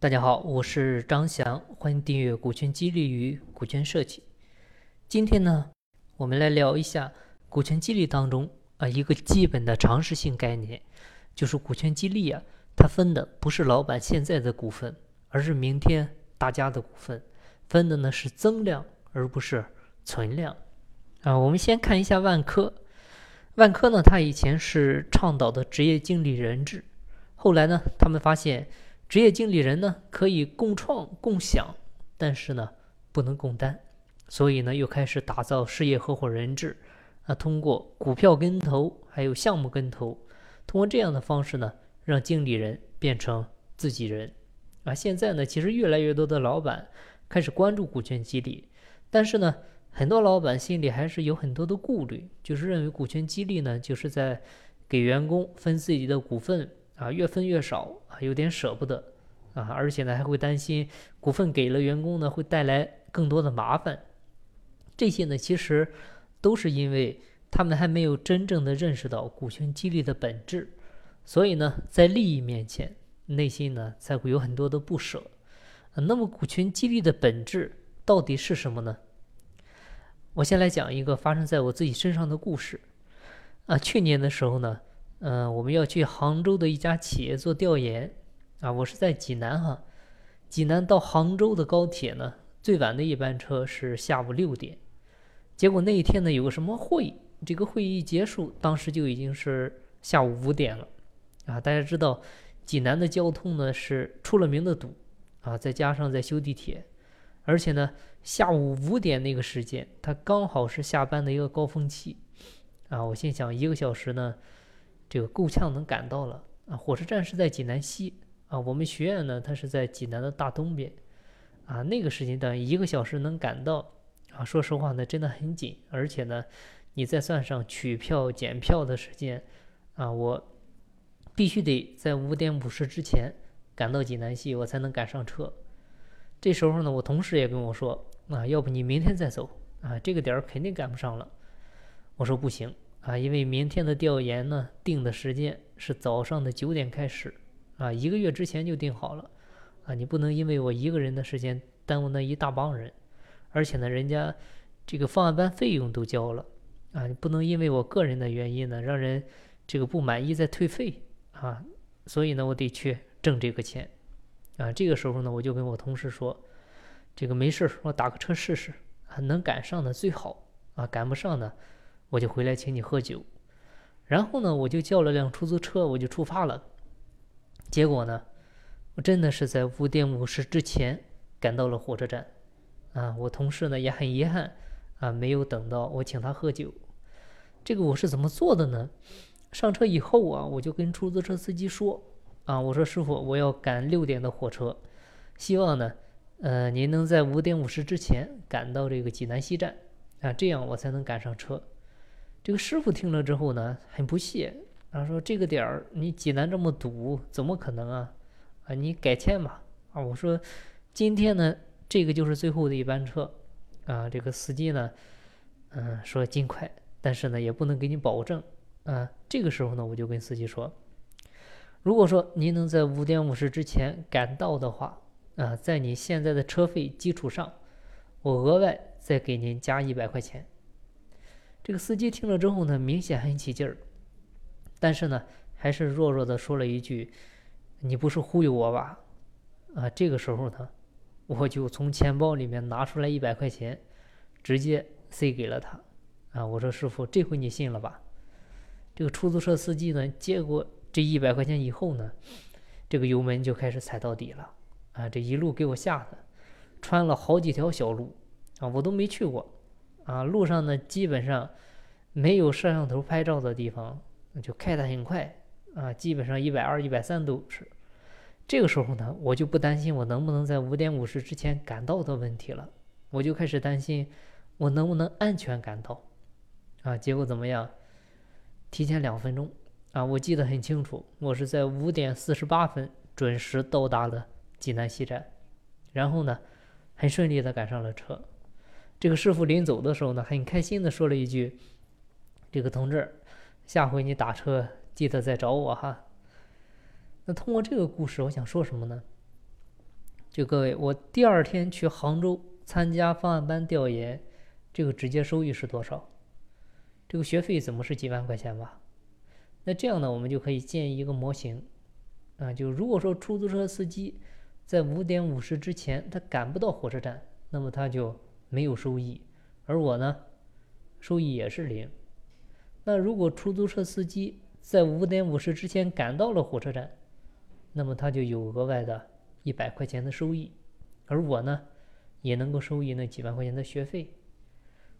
大家好，我是张翔，欢迎订阅《股权激励与股权设计》。今天呢，我们来聊一下股权激励当中啊一个基本的常识性概念，就是股权激励啊，它分的不是老板现在的股份，而是明天大家的股份，分的呢是增量而不是存量啊。我们先看一下万科，万科呢，它以前是倡导的职业经理人制，后来呢，他们发现。职业经理人呢可以共创共享，但是呢不能共担，所以呢又开始打造事业合伙人制，啊，通过股票跟投还有项目跟投，通过这样的方式呢让经理人变成自己人，啊，现在呢其实越来越多的老板开始关注股权激励，但是呢很多老板心里还是有很多的顾虑，就是认为股权激励呢就是在给员工分自己的股份。啊，越分越少啊，有点舍不得啊，而且呢，还会担心股份给了员工呢，会带来更多的麻烦。这些呢，其实都是因为他们还没有真正的认识到股权激励的本质，所以呢，在利益面前，内心呢才会有很多的不舍。那么，股权激励的本质到底是什么呢？我先来讲一个发生在我自己身上的故事。啊，去年的时候呢。嗯，我们要去杭州的一家企业做调研，啊，我是在济南哈，济南到杭州的高铁呢，最晚的一班车是下午六点，结果那一天呢有个什么会，这个会议结束，当时就已经是下午五点了，啊，大家知道济南的交通呢是出了名的堵，啊，再加上在修地铁，而且呢下午五点那个时间，它刚好是下班的一个高峰期，啊，我心想一个小时呢。这个够呛能赶到了啊！火车站是在济南西啊，我们学院呢，它是在济南的大东边啊。那个时间段一个小时能赶到啊，说实话呢，真的很紧。而且呢，你再算上取票、检票的时间啊，我必须得在五点五十之前赶到济南西，我才能赶上车。这时候呢，我同事也跟我说啊，要不你明天再走啊，这个点儿肯定赶不上了。我说不行。啊，因为明天的调研呢，定的时间是早上的九点开始，啊，一个月之前就定好了，啊，你不能因为我一个人的时间耽误那一大帮人，而且呢，人家这个方案班费用都交了，啊，你不能因为我个人的原因呢，让人这个不满意再退费，啊，所以呢，我得去挣这个钱，啊，这个时候呢，我就跟我同事说，这个没事我打个车试试，啊，能赶上的最好，啊，赶不上的。我就回来请你喝酒，然后呢，我就叫了辆出租车，我就出发了。结果呢，我真的是在五点五十之前赶到了火车站。啊，我同事呢也很遗憾，啊，没有等到我请他喝酒。这个我是怎么做的呢？上车以后啊，我就跟出租车司机说，啊，我说师傅，我要赶六点的火车，希望呢，呃，您能在五点五十之前赶到这个济南西站，啊，这样我才能赶上车。这个师傅听了之后呢，很不屑，啊，说这个点儿你济南这么堵，怎么可能啊？啊，你改签吧。啊，我说今天呢，这个就是最后的一班车，啊，这个司机呢，嗯，说尽快，但是呢，也不能给你保证。啊，这个时候呢，我就跟司机说，如果说您能在五点五十之前赶到的话，啊，在你现在的车费基础上，我额外再给您加一百块钱。这个司机听了之后呢，明显很起劲儿，但是呢，还是弱弱的说了一句：“你不是忽悠我吧？”啊，这个时候呢，我就从钱包里面拿出来一百块钱，直接塞给了他。啊，我说师傅，这回你信了吧？这个出租车司机呢，接过这一百块钱以后呢，这个油门就开始踩到底了。啊，这一路给我吓的，穿了好几条小路，啊，我都没去过。啊，路上呢基本上没有摄像头拍照的地方，就开得很快啊，基本上一百二、一百三都是。这个时候呢，我就不担心我能不能在五点五十之前赶到的问题了，我就开始担心我能不能安全赶到。啊，结果怎么样？提前两分钟啊，我记得很清楚，我是在五点四十八分准时到达了济南西站，然后呢，很顺利的赶上了车。这个师傅临走的时候呢，很开心的说了一句：“这个同志，下回你打车记得再找我哈。”那通过这个故事，我想说什么呢？就各位，我第二天去杭州参加方案班调研，这个直接收益是多少？这个学费怎么是几万块钱吧？那这样呢，我们就可以建一个模型啊，就如果说出租车司机在五点五十之前他赶不到火车站，那么他就没有收益，而我呢，收益也是零。那如果出租车司机在五点五十之前赶到了火车站，那么他就有额外的。一百块钱的收益，而我呢，也能够收益那几万块钱的学费，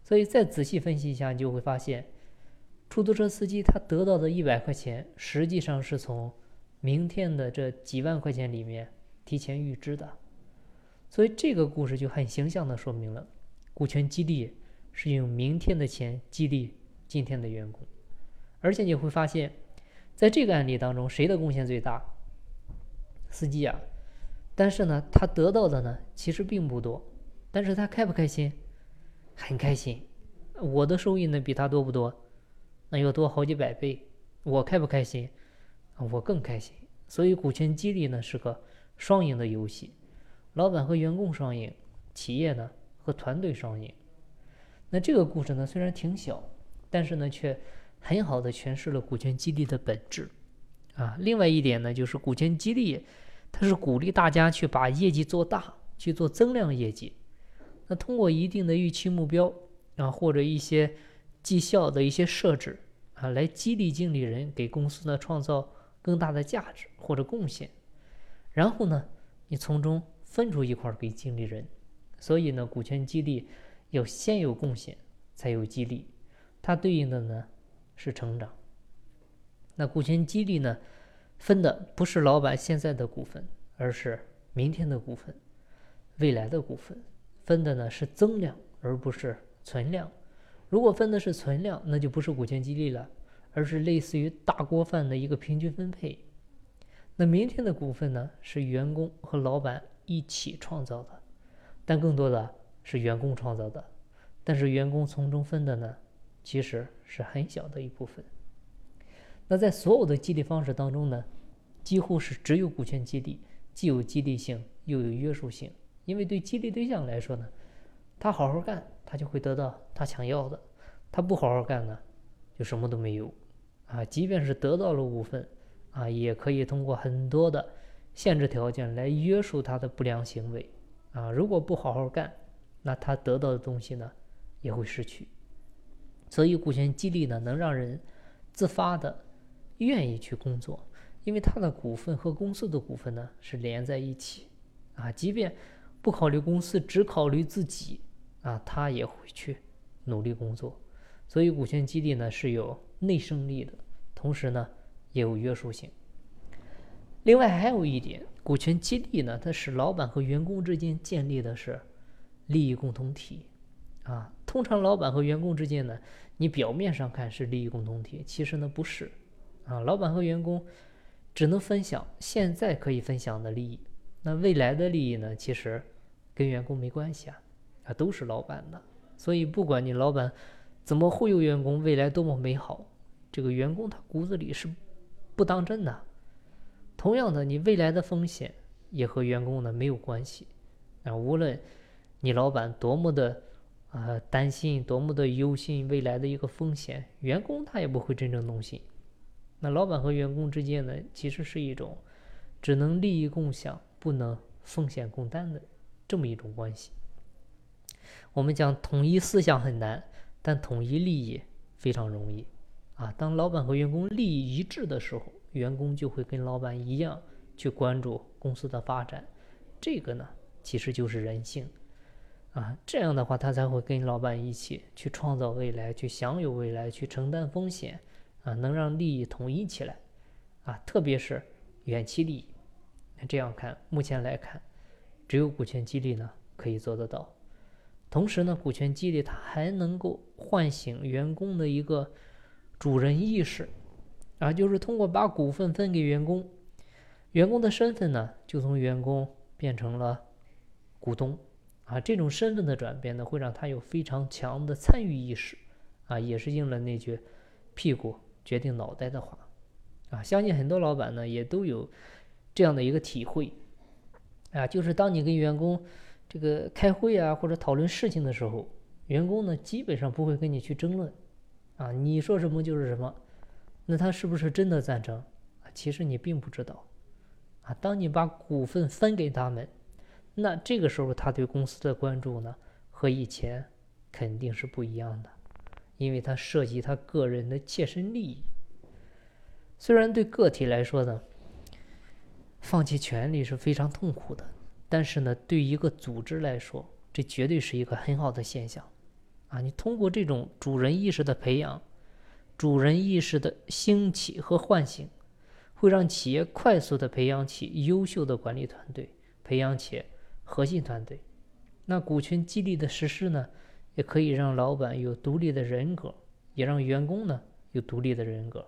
所以再仔细分析一下，你就会发现，出租车司机他得到的一百块钱，实际上是从明天的这几万块钱里面提前预支的，所以这个故事就很形象的说明了，股权激励是用明天的钱激励今天的员工，而且你会发现，在这个案例当中，谁的贡献最大？司机啊。但是呢，他得到的呢，其实并不多，但是他开不开心？很开心。我的收益呢，比他多不多？那要多好几百倍。我开不开心？我更开心。所以股权激励呢，是个双赢的游戏，老板和员工双赢，企业呢和团队双赢。那这个故事呢，虽然挺小，但是呢，却很好的诠释了股权激励的本质。啊，另外一点呢，就是股权激励。它是鼓励大家去把业绩做大，去做增量业绩。那通过一定的预期目标啊，或者一些绩效的一些设置啊，来激励经理人给公司呢创造更大的价值或者贡献。然后呢，你从中分出一块给经理人。所以呢，股权激励要先有贡献，才有激励。它对应的呢是成长。那股权激励呢？分的不是老板现在的股份，而是明天的股份，未来的股份。分的呢是增量，而不是存量。如果分的是存量，那就不是股权激励了，而是类似于大锅饭的一个平均分配。那明天的股份呢，是员工和老板一起创造的，但更多的是员工创造的。但是员工从中分的呢，其实是很小的一部分。那在所有的激励方式当中呢，几乎是只有股权激励，既有激励性又有约束性。因为对激励对象来说呢，他好好干，他就会得到他想要的；他不好好干呢，就什么都没有。啊，即便是得到了股份，啊，也可以通过很多的限制条件来约束他的不良行为。啊，如果不好好干，那他得到的东西呢，也会失去。所以，股权激励呢，能让人自发的。愿意去工作，因为他的股份和公司的股份呢是连在一起，啊，即便不考虑公司，只考虑自己，啊，他也会去努力工作。所以股权激励呢是有内生力的，同时呢也有约束性。另外还有一点，股权激励呢，它使老板和员工之间建立的是利益共同体，啊，通常老板和员工之间呢，你表面上看是利益共同体，其实呢不是。啊，老板和员工只能分享现在可以分享的利益，那未来的利益呢？其实跟员工没关系啊，啊，都是老板的。所以不管你老板怎么忽悠员工，未来多么美好，这个员工他骨子里是不当真的。同样的，你未来的风险也和员工呢没有关系啊。无论你老板多么的啊担心，多么的忧心未来的一个风险，员工他也不会真正动心。那老板和员工之间呢，其实是一种只能利益共享，不能风险共担的这么一种关系。我们讲统一思想很难，但统一利益非常容易啊。当老板和员工利益一致的时候，员工就会跟老板一样去关注公司的发展。这个呢，其实就是人性啊。这样的话，他才会跟老板一起去创造未来，去享有未来，去承担风险。啊，能让利益统一起来，啊，特别是远期利益。那这样看，目前来看，只有股权激励呢可以做得到。同时呢，股权激励它还能够唤醒员工的一个主人意识，啊，就是通过把股份分给员工，员工的身份呢就从员工变成了股东，啊，这种身份的转变呢会让他有非常强的参与意识，啊，也是应了那句屁股。决定脑袋的话，啊，相信很多老板呢也都有这样的一个体会，啊，就是当你跟员工这个开会啊或者讨论事情的时候，员工呢基本上不会跟你去争论，啊，你说什么就是什么，那他是不是真的赞成？其实你并不知道，啊，当你把股份分给他们，那这个时候他对公司的关注呢和以前肯定是不一样的，因为他涉及他个人的切身利益。虽然对个体来说呢。放弃权利是非常痛苦的，但是呢，对一个组织来说，这绝对是一个很好的现象，啊，你通过这种主人意识的培养，主人意识的兴起和唤醒，会让企业快速的培养起优秀的管理团队，培养起核心团队。那股权激励的实施呢，也可以让老板有独立的人格，也让员工呢有独立的人格，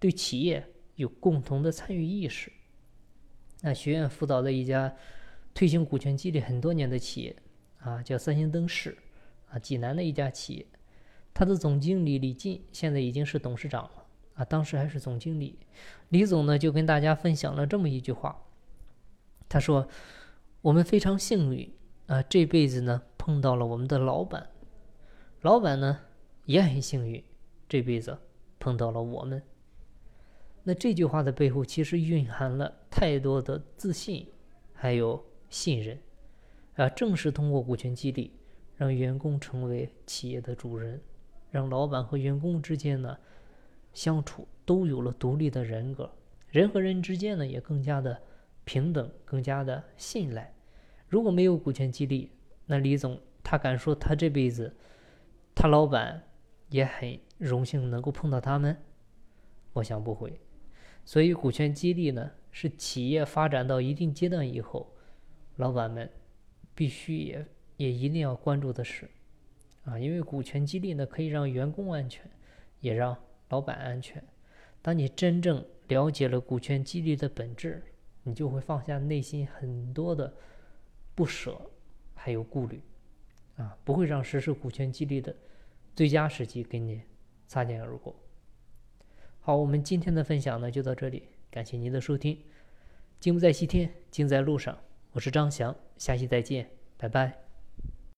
对企业有共同的参与意识。那学院辅导的一家推行股权激励很多年的企业啊，叫三星灯饰啊，济南的一家企业，他的总经理李进现在已经是董事长了啊，当时还是总经理。李总呢就跟大家分享了这么一句话，他说：“我们非常幸运啊，这辈子呢碰到了我们的老板，老板呢也很幸运，这辈子碰到了我们。”那这句话的背后，其实蕴含了太多的自信，还有信任，啊，正是通过股权激励，让员工成为企业的主人，让老板和员工之间呢相处都有了独立的人格，人和人之间呢也更加的平等，更加的信赖。如果没有股权激励，那李总他敢说他这辈子，他老板也很荣幸能够碰到他们？我想不会。所以，股权激励呢，是企业发展到一定阶段以后，老板们必须也也一定要关注的事啊。因为股权激励呢，可以让员工安全，也让老板安全。当你真正了解了股权激励的本质，你就会放下内心很多的不舍，还有顾虑啊，不会让实施股权激励的最佳时机跟你擦肩而过。好，我们今天的分享呢就到这里，感谢您的收听。金不在西天，金在路上。我是张翔，下期再见，拜拜。